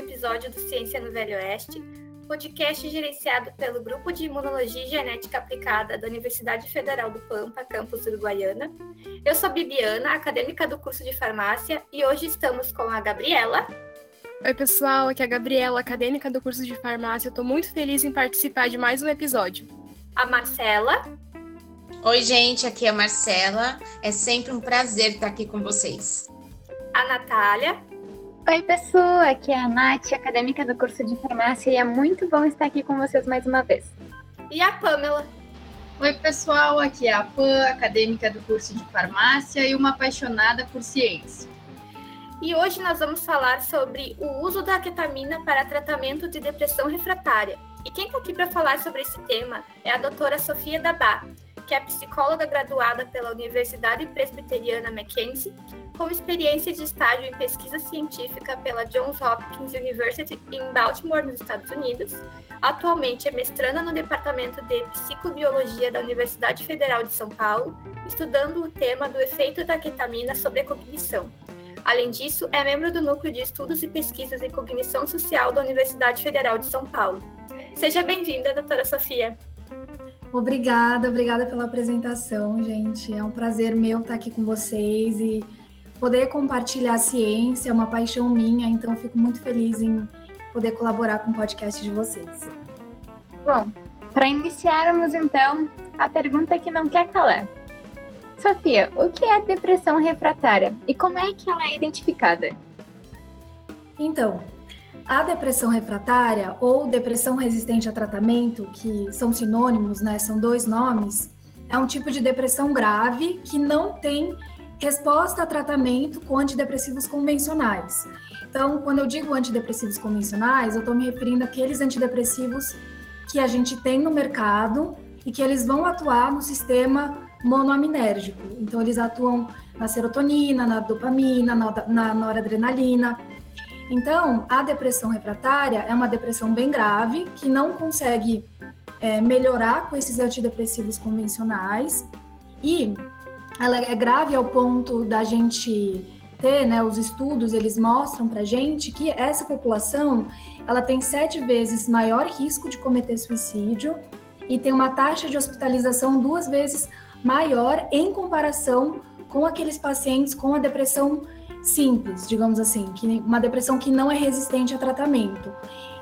episódio do Ciência no Velho Oeste, podcast gerenciado pelo Grupo de Imunologia e Genética Aplicada da Universidade Federal do Pampa, campus Uruguaiana. Eu sou a Bibiana, acadêmica do curso de farmácia, e hoje estamos com a Gabriela. Oi, pessoal, aqui é a Gabriela, acadêmica do curso de farmácia. Estou muito feliz em participar de mais um episódio. A Marcela. Oi, gente, aqui é a Marcela. É sempre um prazer estar aqui com vocês. A Natália. Oi, pessoal, aqui é a Nath, acadêmica do curso de farmácia, e é muito bom estar aqui com vocês mais uma vez. E a Pamela. Oi, pessoal, aqui é a Pan, acadêmica do curso de farmácia e uma apaixonada por ciência. E hoje nós vamos falar sobre o uso da ketamina para tratamento de depressão refratária. E quem está aqui para falar sobre esse tema é a doutora Sofia Dabá, que é psicóloga graduada pela Universidade Presbiteriana Mackenzie, com experiência de estágio em pesquisa científica pela Johns Hopkins University em Baltimore, nos Estados Unidos. Atualmente é mestranda no Departamento de Psicobiologia da Universidade Federal de São Paulo, estudando o tema do efeito da ketamina sobre a cognição. Além disso, é membro do Núcleo de Estudos e Pesquisas em Cognição Social da Universidade Federal de São Paulo. Seja bem-vinda, doutora Sofia. Obrigada, obrigada pela apresentação, gente. É um prazer meu estar aqui com vocês e poder compartilhar a ciência, é uma paixão minha, então fico muito feliz em poder colaborar com o podcast de vocês. Bom, para iniciarmos então, a pergunta que não quer calar. Sofia, o que é depressão refratária e como é que ela é identificada? Então, a depressão refratária ou depressão resistente a tratamento, que são sinônimos, né, são dois nomes, é um tipo de depressão grave que não tem resposta a tratamento com antidepressivos convencionais. Então, quando eu digo antidepressivos convencionais, eu estou me referindo àqueles antidepressivos que a gente tem no mercado e que eles vão atuar no sistema monoaminérgico. Então, eles atuam na serotonina, na dopamina, na, na noradrenalina. Então, a depressão refratária é uma depressão bem grave que não consegue é, melhorar com esses antidepressivos convencionais. E ela é grave ao ponto da gente ter, né, os estudos eles mostram para gente que essa população ela tem sete vezes maior risco de cometer suicídio e tem uma taxa de hospitalização duas vezes maior em comparação com aqueles pacientes com a depressão simples, digamos assim, que uma depressão que não é resistente a tratamento.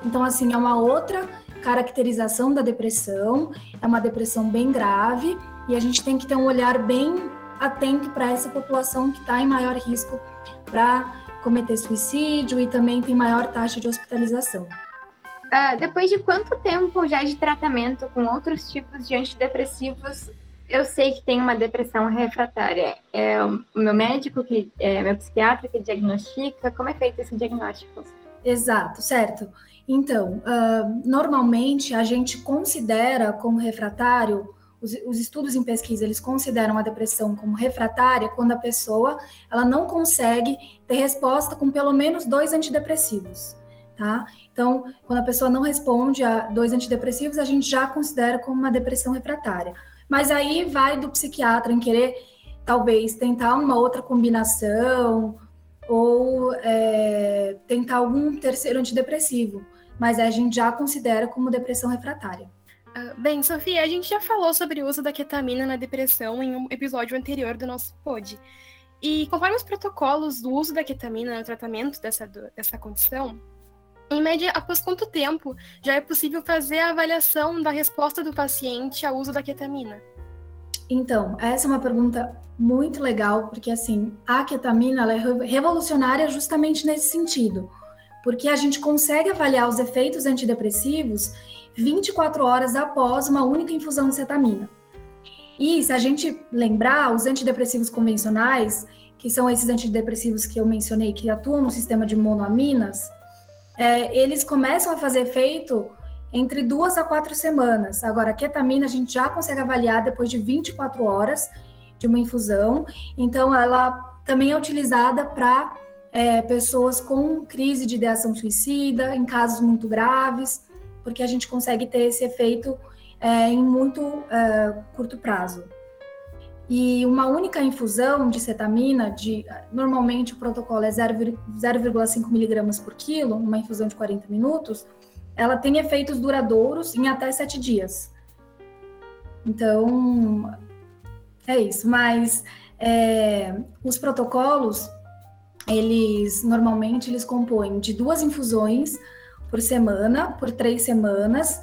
Então, assim, é uma outra caracterização da depressão, é uma depressão bem grave e a gente tem que ter um olhar bem atento para essa população que está em maior risco para cometer suicídio e também tem maior taxa de hospitalização. Uh, depois de quanto tempo já de tratamento com outros tipos de antidepressivos, eu sei que tem uma depressão refratária. É o meu médico, que é meu psiquiatra que diagnostica. Como é feito esse diagnóstico? Exato, certo. Então, uh, normalmente a gente considera como refratário os, os, estudos em pesquisa eles consideram a depressão como refratária quando a pessoa ela não consegue ter resposta com pelo menos dois antidepressivos, tá? Então, quando a pessoa não responde a dois antidepressivos, a gente já considera como uma depressão refratária. Mas aí vai do psiquiatra em querer talvez tentar uma outra combinação ou é, tentar algum terceiro antidepressivo, mas a gente já considera como depressão refratária. Ah, bem, Sofia, a gente já falou sobre o uso da ketamina na depressão em um episódio anterior do nosso pod. E conforme os protocolos do uso da ketamina no tratamento dessa, dessa condição, em média, após quanto tempo já é possível fazer a avaliação da resposta do paciente ao uso da ketamina? Então, essa é uma pergunta muito legal, porque assim, a ketamina é revolucionária justamente nesse sentido, porque a gente consegue avaliar os efeitos antidepressivos 24 horas após uma única infusão de cetamina. E se a gente lembrar, os antidepressivos convencionais, que são esses antidepressivos que eu mencionei, que atuam no sistema de monoaminas, é, eles começam a fazer efeito entre duas a quatro semanas. Agora, a ketamina a gente já consegue avaliar depois de 24 horas de uma infusão. Então, ela também é utilizada para é, pessoas com crise de ideação suicida, em casos muito graves porque a gente consegue ter esse efeito é, em muito é, curto prazo. E uma única infusão de cetamina, de, normalmente o protocolo é 0,5 miligramas por quilo, uma infusão de 40 minutos, ela tem efeitos duradouros em até 7 dias. Então, é isso. Mas é, os protocolos, eles normalmente eles compõem de duas infusões por semana, por três semanas.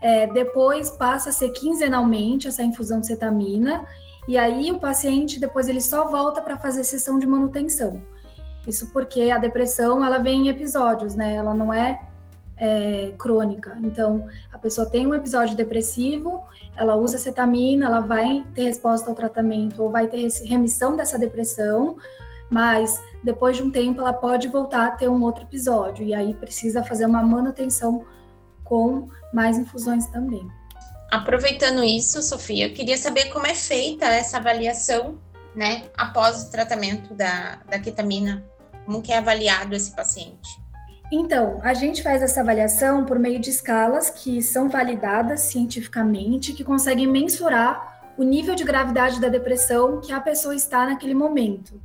É, depois passa a ser quinzenalmente essa infusão de cetamina e aí o paciente depois ele só volta para fazer sessão de manutenção. Isso porque a depressão ela vem em episódios, né? Ela não é, é crônica. Então a pessoa tem um episódio depressivo, ela usa cetamina, ela vai ter resposta ao tratamento ou vai ter remissão dessa depressão, mas depois de um tempo ela pode voltar a ter um outro episódio e aí precisa fazer uma manutenção com mais infusões também. Aproveitando isso, Sofia, eu queria saber como é feita essa avaliação, né, após o tratamento da, da ketamina, como que é avaliado esse paciente? Então, a gente faz essa avaliação por meio de escalas que são validadas cientificamente, que conseguem mensurar o nível de gravidade da depressão que a pessoa está naquele momento.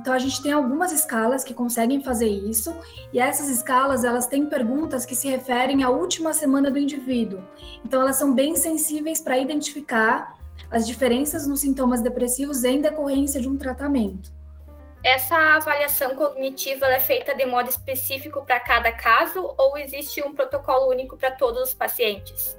Então a gente tem algumas escalas que conseguem fazer isso e essas escalas elas têm perguntas que se referem à última semana do indivíduo. Então elas são bem sensíveis para identificar as diferenças nos sintomas depressivos em decorrência de um tratamento. Essa avaliação cognitiva é feita de modo específico para cada caso ou existe um protocolo único para todos os pacientes?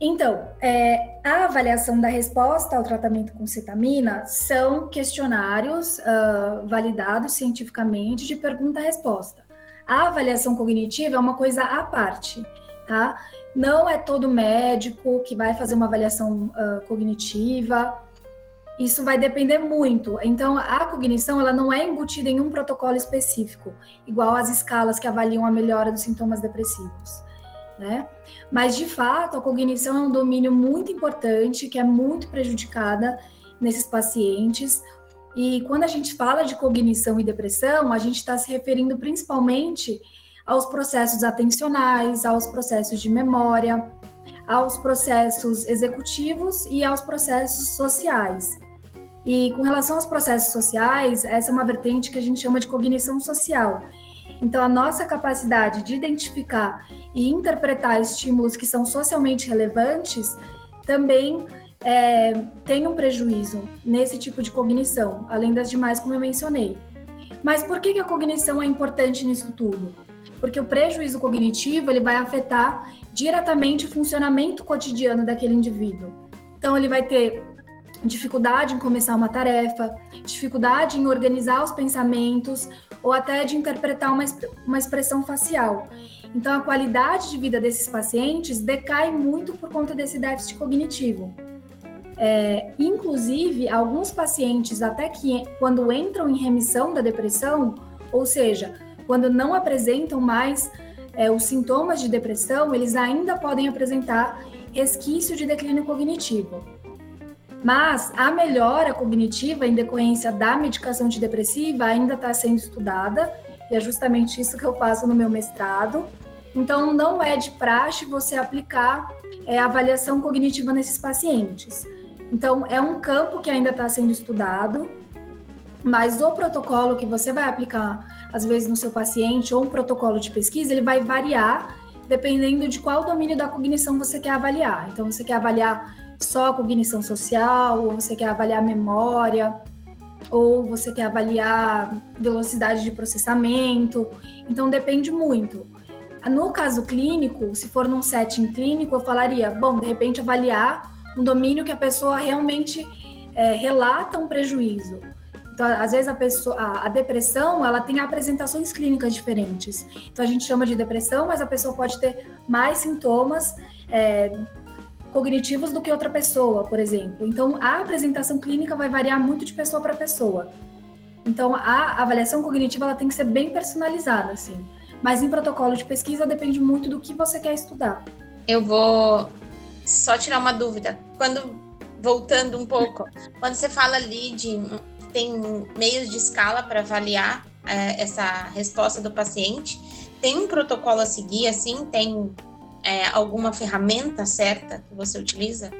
Então, é, a avaliação da resposta ao tratamento com cetamina são questionários uh, validados cientificamente de pergunta-resposta. A avaliação cognitiva é uma coisa à parte, tá? Não é todo médico que vai fazer uma avaliação uh, cognitiva. Isso vai depender muito. Então, a cognição ela não é embutida em um protocolo específico, igual as escalas que avaliam a melhora dos sintomas depressivos né? Mas de fato, a cognição é um domínio muito importante que é muito prejudicada nesses pacientes. E quando a gente fala de cognição e depressão, a gente está se referindo principalmente aos processos atencionais, aos processos de memória, aos processos executivos e aos processos sociais. E com relação aos processos sociais, essa é uma vertente que a gente chama de cognição social, então, a nossa capacidade de identificar e interpretar estímulos que são socialmente relevantes também é, tem um prejuízo nesse tipo de cognição, além das demais, como eu mencionei. Mas por que, que a cognição é importante nisso tudo? Porque o prejuízo cognitivo ele vai afetar diretamente o funcionamento cotidiano daquele indivíduo. Então, ele vai ter dificuldade em começar uma tarefa, dificuldade em organizar os pensamentos, ou até de interpretar uma, uma expressão facial. Então, a qualidade de vida desses pacientes decai muito por conta desse déficit cognitivo. É, inclusive, alguns pacientes, até que quando entram em remissão da depressão, ou seja, quando não apresentam mais é, os sintomas de depressão, eles ainda podem apresentar resquício de declínio cognitivo. Mas a melhora cognitiva em decorrência da medicação antidepressiva ainda está sendo estudada, e é justamente isso que eu faço no meu mestrado. Então, não é de praxe você aplicar é, avaliação cognitiva nesses pacientes. Então, é um campo que ainda está sendo estudado, mas o protocolo que você vai aplicar, às vezes, no seu paciente, ou um protocolo de pesquisa, ele vai variar dependendo de qual domínio da cognição você quer avaliar. Então, você quer avaliar só a cognição social, ou você quer avaliar memória, ou você quer avaliar velocidade de processamento. Então depende muito. No caso clínico, se for num setting clínico, eu falaria, bom, de repente avaliar um domínio que a pessoa realmente é, relata um prejuízo. Então, às vezes a pessoa, a, a, depressão, ela tem apresentações clínicas diferentes. Então a gente chama de depressão, mas a pessoa pode ter mais sintomas é, cognitivos do que outra pessoa, por exemplo. Então, a apresentação clínica vai variar muito de pessoa para pessoa. Então, a avaliação cognitiva ela tem que ser bem personalizada, assim. Mas em protocolo de pesquisa depende muito do que você quer estudar. Eu vou só tirar uma dúvida. Quando voltando um pouco, quando você fala ali de tem meios de escala para avaliar é, essa resposta do paciente, tem um protocolo a seguir, assim, tem é, alguma ferramenta certa que você utiliza?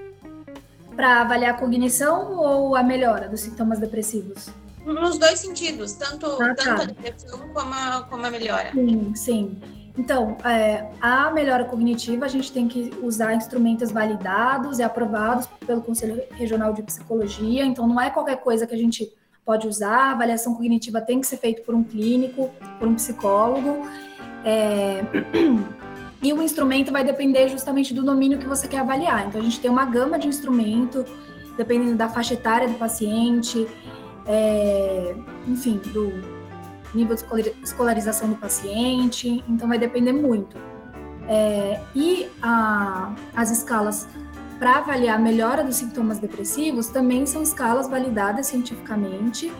Para avaliar a cognição ou a melhora dos sintomas depressivos? Nos dois sentidos, tanto, Ah, tá. tanto a depressão como a, como a melhora. Sim, sim. Então, é, a melhora cognitiva, a gente tem que usar instrumentos validados e aprovados pelo Conselho Regional de Psicologia. Então, não é qualquer coisa que a gente pode usar. A avaliação cognitiva tem que ser feita por um clínico, por um psicólogo. É, E o instrumento vai depender justamente do domínio que você quer avaliar. Então, a gente tem uma gama de instrumento, dependendo da faixa etária do paciente, é, enfim, do nível de escolar- escolarização do paciente, então vai depender muito. É, e a- as escalas para avaliar a melhora dos sintomas depressivos também são escalas validadas cientificamente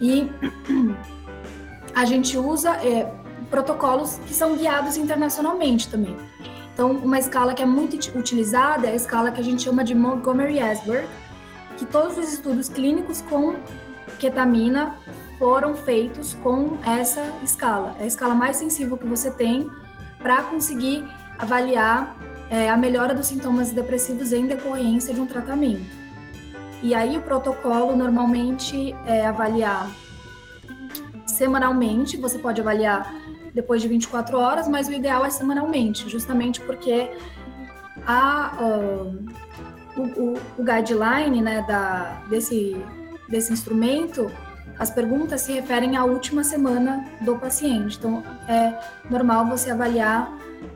e a gente usa é, protocolos que são guiados internacionalmente também. Então, uma escala que é muito uti- utilizada é a escala que a gente chama de Montgomery-Åsberg, que todos os estudos clínicos com ketamina foram feitos com essa escala. É a escala mais sensível que você tem para conseguir avaliar é, a melhora dos sintomas depressivos em decorrência de um tratamento. E aí o protocolo normalmente é avaliar semanalmente, você pode avaliar depois de 24 horas, mas o ideal é semanalmente, justamente porque a, o, o, o guideline né, da, desse, desse instrumento as perguntas se referem à última semana do paciente, então é normal você avaliar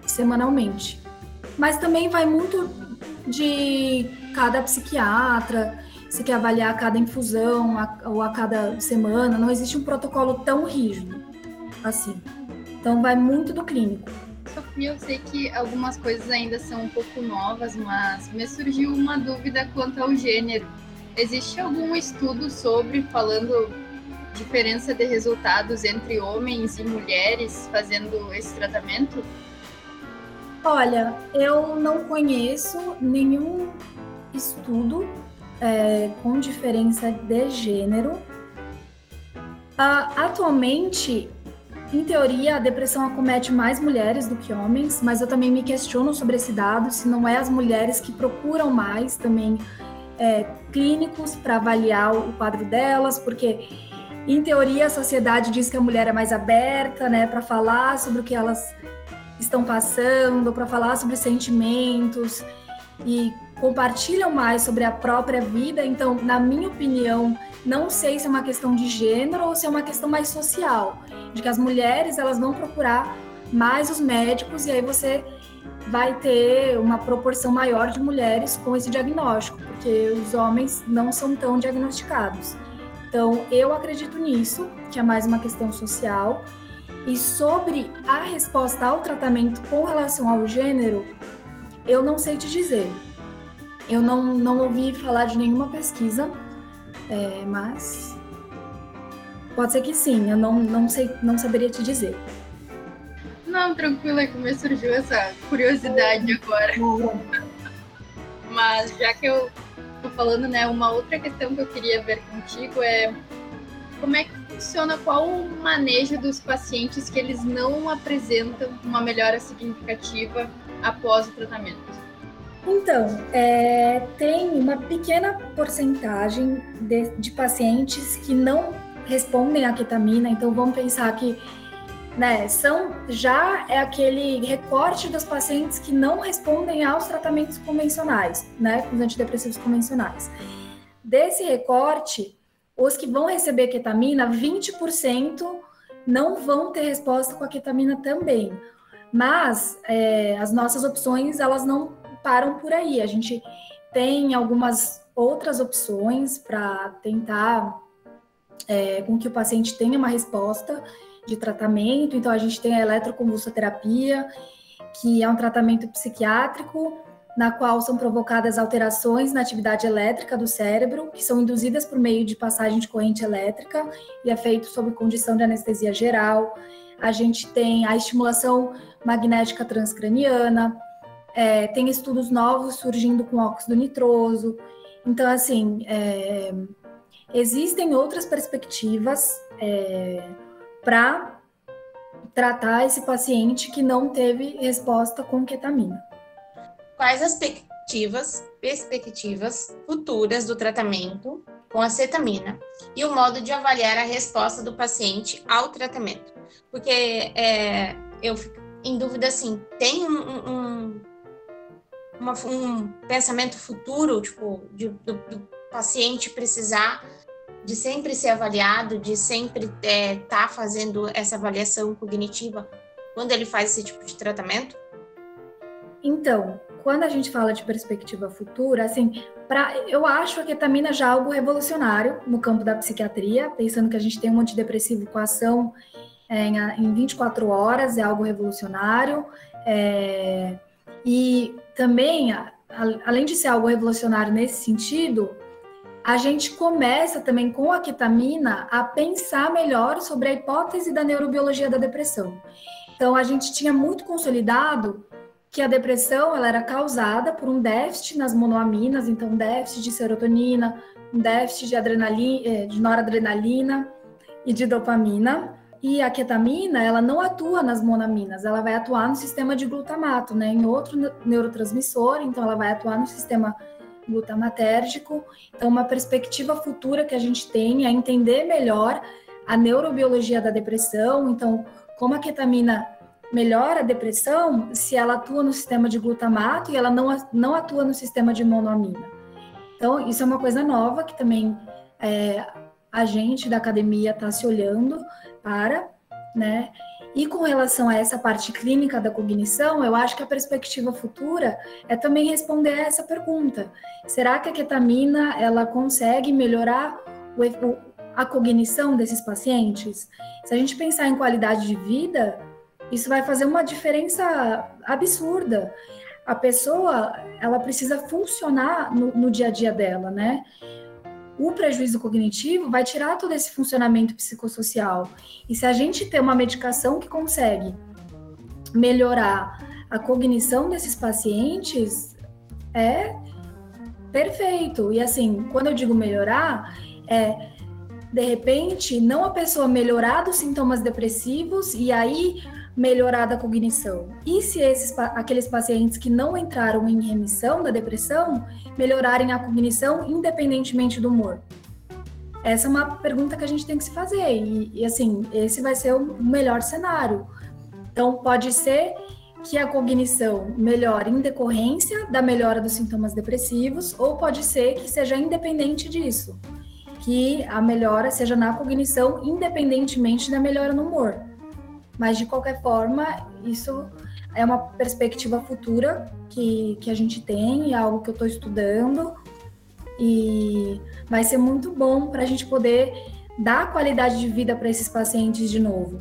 semanalmente. Mas também vai muito de cada psiquiatra, se quer avaliar a cada infusão a- ou a cada semana, não existe um protocolo tão rígido assim. Então vai muito do clínico. Sofia, eu sei que algumas coisas ainda são um pouco novas, mas me surgiu uma dúvida quanto ao gênero. Existe algum estudo sobre, falando diferença de resultados entre homens e mulheres fazendo esse tratamento? Olha, eu não conheço nenhum estudo é, com diferença de gênero. Ah, atualmente, em teoria, a depressão acomete mais mulheres do que homens, mas eu também me questiono sobre esse dado, se não é as mulheres que procuram mais também é, clínicos para avaliar o quadro delas, porque em teoria a sociedade diz que a mulher é mais aberta, né, para falar sobre o que elas estão passando, para falar sobre sentimentos e compartilham mais sobre a própria vida. Então, na minha opinião, não sei se é uma questão de gênero ou se é uma questão mais social, de que as mulheres elas vão procurar mais os médicos e aí você vai ter uma proporção maior de mulheres com esse diagnóstico, porque os homens não são tão diagnosticados. Então, eu acredito nisso, que é mais uma questão social. E sobre a resposta ao tratamento com relação ao gênero, eu não sei te dizer. Eu não, não ouvi falar de nenhuma pesquisa, é, mas pode ser que sim, eu não, não, sei, não saberia te dizer. Não, tranquilo, é que me surgiu essa curiosidade agora. Mas já que eu tô falando, né, uma outra questão que eu queria ver contigo é como é que funciona, qual o manejo dos pacientes que eles não apresentam uma melhora significativa após o tratamento? Então, é, tem uma pequena porcentagem de, de pacientes que não respondem à ketamina, então vamos pensar que né, são já é aquele recorte dos pacientes que não respondem aos tratamentos convencionais, né, os antidepressivos convencionais. Desse recorte, os que vão receber ketamina, 20% não vão ter resposta com a ketamina também. Mas é, as nossas opções, elas não param por aí. A gente tem algumas outras opções para tentar é, com que o paciente tenha uma resposta de tratamento. Então, a gente tem a eletroconvulsoterapia, que é um tratamento psiquiátrico, na qual são provocadas alterações na atividade elétrica do cérebro, que são induzidas por meio de passagem de corrente elétrica, e é feito sob condição de anestesia geral. A gente tem a estimulação magnética transcraniana, é, tem estudos novos surgindo com óxido nitroso. Então, assim, é, existem outras perspectivas é, para tratar esse paciente que não teve resposta com ketamina. Quais as perspectivas perspectivas futuras do tratamento com acetamina e o modo de avaliar a resposta do paciente ao tratamento. Porque é, eu fico em dúvida assim, tem um, um, uma, um pensamento futuro, tipo, de, do, do, paciente precisar de sempre ser avaliado, de sempre estar é, tá fazendo essa avaliação cognitiva quando ele faz esse tipo de tratamento? Então, quando a gente fala de perspectiva futura, assim, pra, eu acho a ketamina já algo revolucionário no campo da psiquiatria, pensando que a gente tem um antidepressivo com ação é, em, em 24 horas, é algo revolucionário. É, e também, a, a, além de ser algo revolucionário nesse sentido, a gente começa também com a ketamina a pensar melhor sobre a hipótese da neurobiologia da depressão. Então, a gente tinha muito consolidado que a depressão ela era causada por um déficit nas monoaminas, então déficit de serotonina, um déficit de adrenalina, eh, de noradrenalina e de dopamina. E a ketamina, ela não atua nas monoaminas, ela vai atuar no sistema de glutamato, né, em outro neurotransmissor, então ela vai atuar no sistema glutamatérgico. Então, uma perspectiva futura que a gente tem é entender melhor a neurobiologia da depressão, então, como a ketamina melhora a depressão se ela atua no sistema de glutamato e ela não, não atua no sistema de monoamina. Então, isso é uma coisa nova que também é, a gente da academia está se olhando para, né? E com relação a essa parte clínica da cognição, eu acho que a perspectiva futura é também responder a essa pergunta: será que a ketamina ela consegue melhorar o, a cognição desses pacientes? Se a gente pensar em qualidade de vida, isso vai fazer uma diferença absurda. A pessoa, ela precisa funcionar no, no dia a dia dela, né? O prejuízo cognitivo vai tirar todo esse funcionamento psicossocial. E se a gente tem uma medicação que consegue melhorar a cognição desses pacientes, é perfeito. E assim, quando eu digo melhorar, é de repente não a pessoa melhorar dos sintomas depressivos e aí melhorar da cognição? E se esses aqueles pacientes que não entraram em remissão da depressão melhorarem a cognição independentemente do humor? Essa é uma pergunta que a gente tem que se fazer e, e assim esse vai ser o melhor cenário. Então pode ser que a cognição melhore em decorrência da melhora dos sintomas depressivos, ou pode ser que seja independente disso, que a melhora seja na cognição independentemente da melhora no humor. Mas, de qualquer forma, isso é uma perspectiva futura que, que a gente tem, é algo que eu estou estudando, e vai ser muito bom para a gente poder dar qualidade de vida para esses pacientes de novo.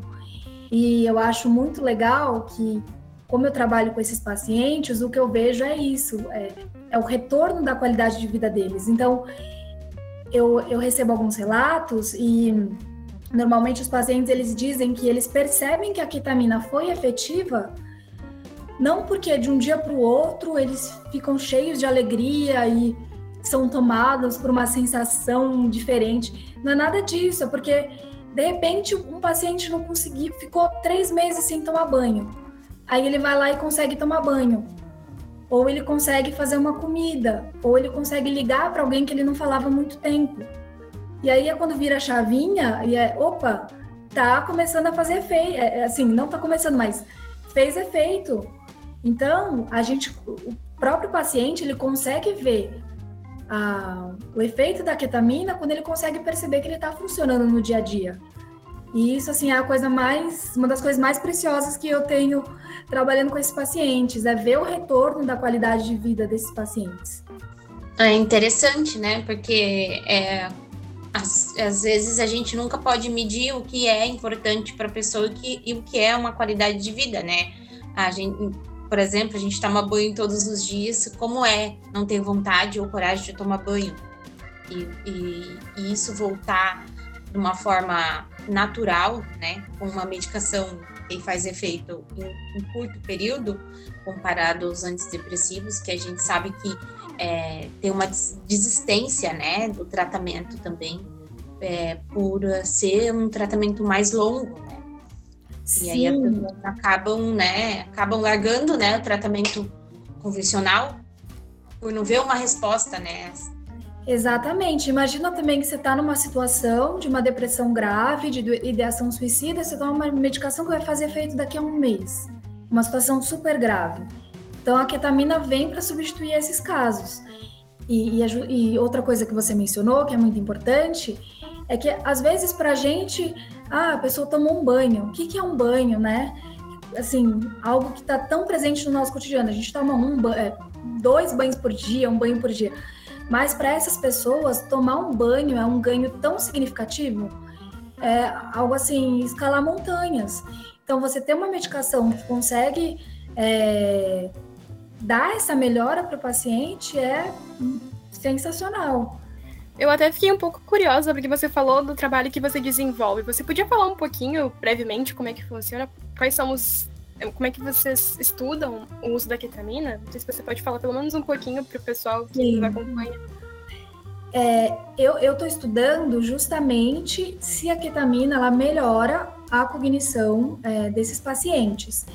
E eu acho muito legal que, como eu trabalho com esses pacientes, o que eu vejo é isso, é, é o retorno da qualidade de vida deles. Então, eu, eu recebo alguns relatos e Normalmente os pacientes eles dizem que eles percebem que a ketamina foi efetiva não porque de um dia para o outro eles ficam cheios de alegria e são tomados por uma sensação diferente. Não é nada disso, é porque de repente um paciente não conseguiu, ficou três meses sem tomar banho. Aí ele vai lá e consegue tomar banho. Ou ele consegue fazer uma comida, ou ele consegue ligar para alguém que ele não falava há muito tempo. E aí é quando vira a chavinha e é, opa, tá começando a fazer efeito. É, é, assim, não tá começando, mas fez efeito. Então, a gente, o próprio paciente, ele consegue ver a, o efeito da ketamina quando ele consegue perceber que ele está funcionando no dia a dia. E isso, assim, é a coisa mais, uma das coisas mais preciosas que eu tenho trabalhando com esses pacientes, é ver o retorno da qualidade de vida desses pacientes. É interessante, né? Porque é, às, às, vezes a gente nunca pode medir o que é importante para a pessoa que, e o que é uma qualidade de vida, né? A gente, por exemplo, a gente toma banho todos os dias, como é não ter vontade ou coragem de tomar banho? E, e, e isso voltar de uma forma natural, né? Com uma medicação que faz efeito em curto período, comparado aos antidepressivos, que a gente sabe que é, tem uma desistência né, do tratamento também, é, por ser um tratamento mais longo, né? Sim. E aí as pessoas acabam, né, acabam largando né, o tratamento convencional por não ver uma resposta, né? Exatamente. Imagina também que você está numa situação de uma depressão grave, de ideação suicida, você toma uma medicação que vai fazer efeito daqui a um mês. Uma situação super grave. Então a ketamina vem para substituir esses casos. E, e, e, outra coisa que você mencionou, que é muito importante, é que às vezes para a gente, ah, a pessoa tomou um banho. O que, que é um banho, né? Assim, algo que está tão presente no nosso cotidiano. A gente toma um, é, dois banhos por dia, um banho por dia. Mas para essas pessoas, tomar um banho é um ganho tão significativo, é algo assim, escalar montanhas. Então, você ter uma medicação que consegue é, dar essa melhora para o paciente é sensacional. Eu até fiquei um pouco curiosa porque você falou do trabalho que você desenvolve. Você podia falar um pouquinho, brevemente, como é que funciona? Quais são os como é que vocês estudam o uso da ketamina? Não sei se você pode falar pelo menos um pouquinho para o pessoal que Sim. nos acompanha. É, eu estou estudando justamente se a ketamina ela melhora a cognição é, desses pacientes.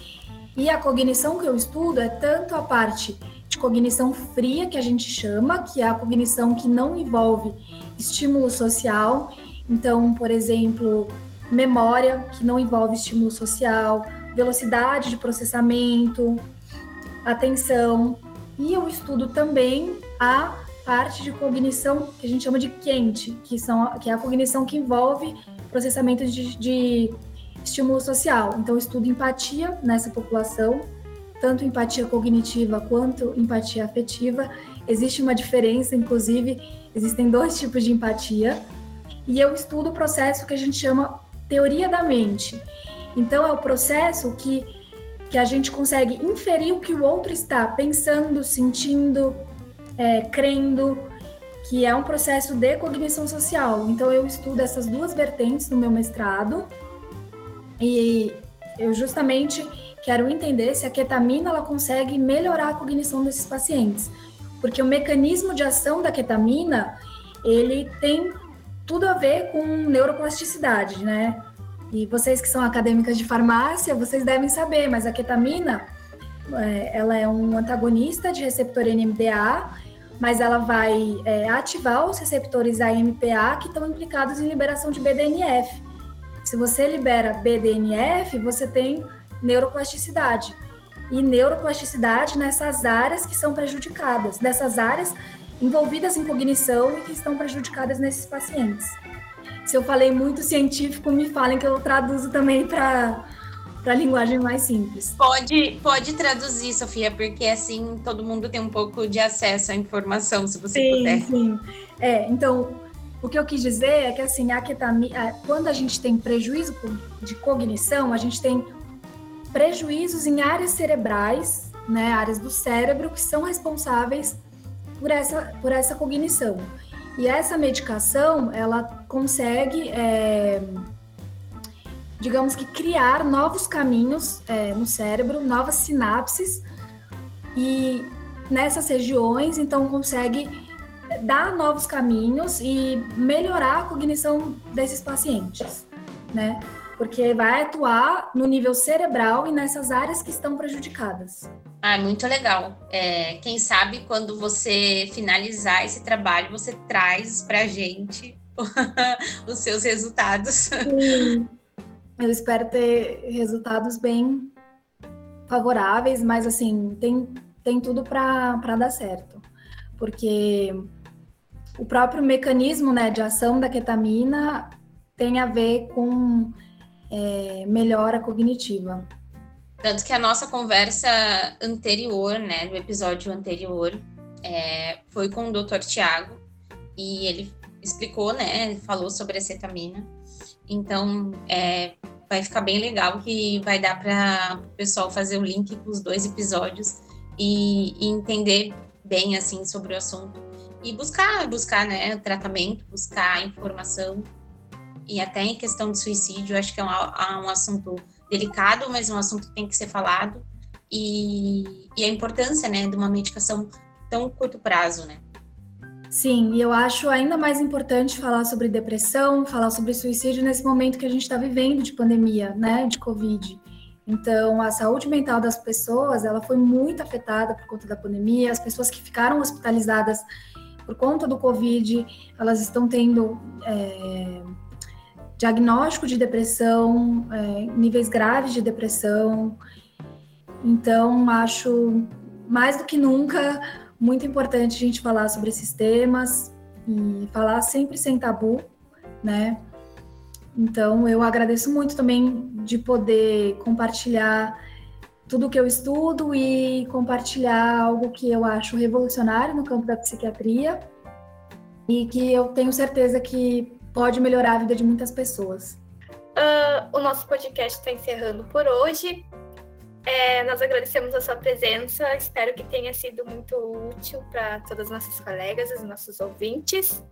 E a cognição que eu estudo é tanto a parte de cognição fria, que a gente chama, que é a cognição que não envolve estímulo social. Então, por exemplo, memória, que não envolve estímulo social, velocidade de processamento, atenção. E eu estudo também a parte de cognição que a gente chama de quente, que, são, que é a cognição que envolve processamento de, de estímulo social. Então, estudo empatia nessa população, tanto empatia cognitiva quanto empatia afetiva. Existe uma diferença, inclusive, existem dois tipos de empatia. E eu estudo o processo que a gente chama teoria da mente, então, é o processo que, que a gente consegue inferir o que o outro está pensando, sentindo, é, crendo, que é um processo de cognição social. Então, eu estudo essas duas vertentes no meu mestrado e eu justamente quero entender se a ketamina ela consegue melhorar a cognição desses pacientes, porque o mecanismo de ação da ketamina ele tem tudo a ver com neuroplasticidade, né? E vocês que são acadêmicas de farmácia, vocês devem saber, mas a ketamina, é, ela é um antagonista de receptor NMDA, mas ela vai é, ativar os receptores AMPA que estão implicados em liberação de BDNF. Se você libera BDNF, você tem neuroplasticidade. E neuroplasticidade nessas áreas que são prejudicadas, dessas áreas envolvidas em cognição e que estão prejudicadas nesses pacientes se eu falei muito científico, me falem que eu traduzo também para para linguagem mais simples. Pode, pode traduzir, Sofia, porque assim todo mundo tem um pouco de acesso à informação, se você sim, puder. Sim, é, então o que eu quis dizer é que assim, a ketamina, quando a gente tem prejuízo de cognição, a gente tem prejuízos em áreas cerebrais, né, áreas do cérebro que são responsáveis por essa, por essa cognição. E essa medicação, ela consegue, é, digamos que, criar novos caminhos é, no cérebro, novas sinapses, e nessas regiões, então, consegue dar novos caminhos e melhorar a cognição desses pacientes, né? Porque vai atuar no nível cerebral e nessas áreas que estão prejudicadas. Ah, muito legal. É, quem sabe quando você finalizar esse trabalho, você traz para a gente os seus resultados. Sim. Eu espero ter resultados bem favoráveis, mas assim, tem, tem tudo para dar certo. Porque o próprio mecanismo né, de ação da ketamina tem a ver com é, melhora cognitiva. Tanto que a nossa conversa anterior, né, do episódio anterior, é, foi com o Dr. Tiago e ele explicou, né, falou sobre a cetamina. Então, é, vai ficar bem legal que vai dar para o pessoal fazer o link com os dois episódios e, e, entender bem assim sobre o assunto e buscar, buscar, né, tratamento, buscar informação e até em questão de suicídio, acho que é um, é um assunto delicado, mas um assunto que tem que ser falado, e, e a importância, né, de uma medicação tão curto prazo, né? Sim, e eu acho ainda mais importante falar sobre depressão, falar sobre suicídio nesse momento que a gente está vivendo de pandemia, né, de Covid. Então, a saúde mental das pessoas, ela foi muito afetada por conta da pandemia. As pessoas que ficaram hospitalizadas por conta do Covid, elas estão tendo é, diagnóstico de depressão, é, níveis graves de depressão. Então, acho mais do que nunca muito importante a gente falar sobre esses temas e falar sempre sem tabu, né? Então, eu agradeço muito também de poder compartilhar tudo que eu estudo e compartilhar algo que eu acho revolucionário no campo da psiquiatria e que eu tenho certeza que pode melhorar a vida de muitas pessoas. Uh, o nosso podcast está encerrando por hoje. É, nós agradecemos a sua presença, espero que tenha sido muito útil para todas as nossas colegas, os nossos ouvintes.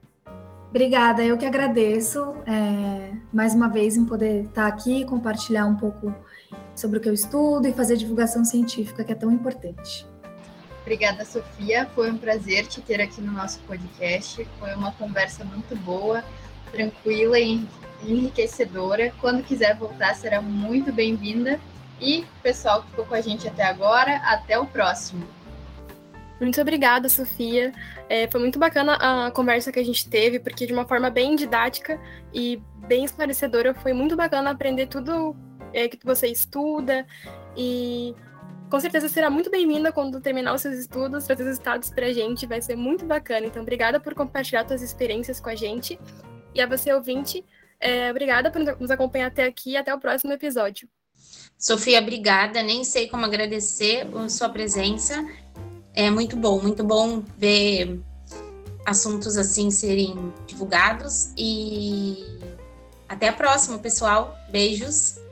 Obrigada, eu que agradeço é, mais uma vez em poder estar aqui, compartilhar um pouco sobre o que eu estudo e fazer divulgação científica, que é tão importante. Obrigada, Sofia. Foi um prazer te ter aqui no nosso podcast. Foi uma conversa muito boa, tranquila e enriquecedora. Quando quiser voltar, será muito bem-vinda. E, pessoal que ficou com a gente até agora, até o próximo. Muito obrigada, Sofia. É, foi muito bacana a conversa que a gente teve, porque de uma forma bem didática e bem esclarecedora, foi muito bacana aprender tudo é, que você estuda e com certeza será muito bem-vinda quando terminar os seus estudos, trazer os resultados para a gente, vai ser muito bacana. Então, obrigada por compartilhar suas experiências com a gente. E a você, ouvinte, é, obrigada por nos acompanhar até aqui e até o próximo episódio. Sofia, obrigada. Nem sei como agradecer a sua presença. É muito bom, muito bom ver assuntos assim serem divulgados. E até a próxima, pessoal. Beijos.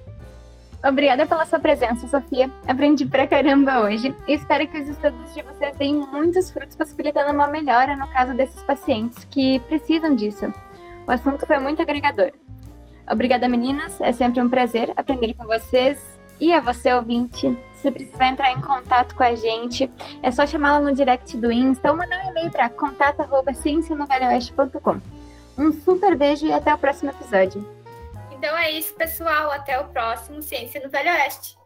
Obrigada pela sua presença, Sofia. Aprendi pra caramba hoje e espero que os estudos de vocês deem muitos frutos, possibilitando uma melhora no caso desses pacientes que precisam disso. O assunto foi muito agregador. Obrigada, meninas. É sempre um prazer aprender com vocês e a você, ouvinte, se precisar entrar em contato com a gente, é só chamá-la no direct do Insta ou mandar um e-mail para contato.ciencianovelhoeste.com. Um super beijo e até o próximo episódio. Então é isso, pessoal. Até o próximo Ciência no Velho Oeste.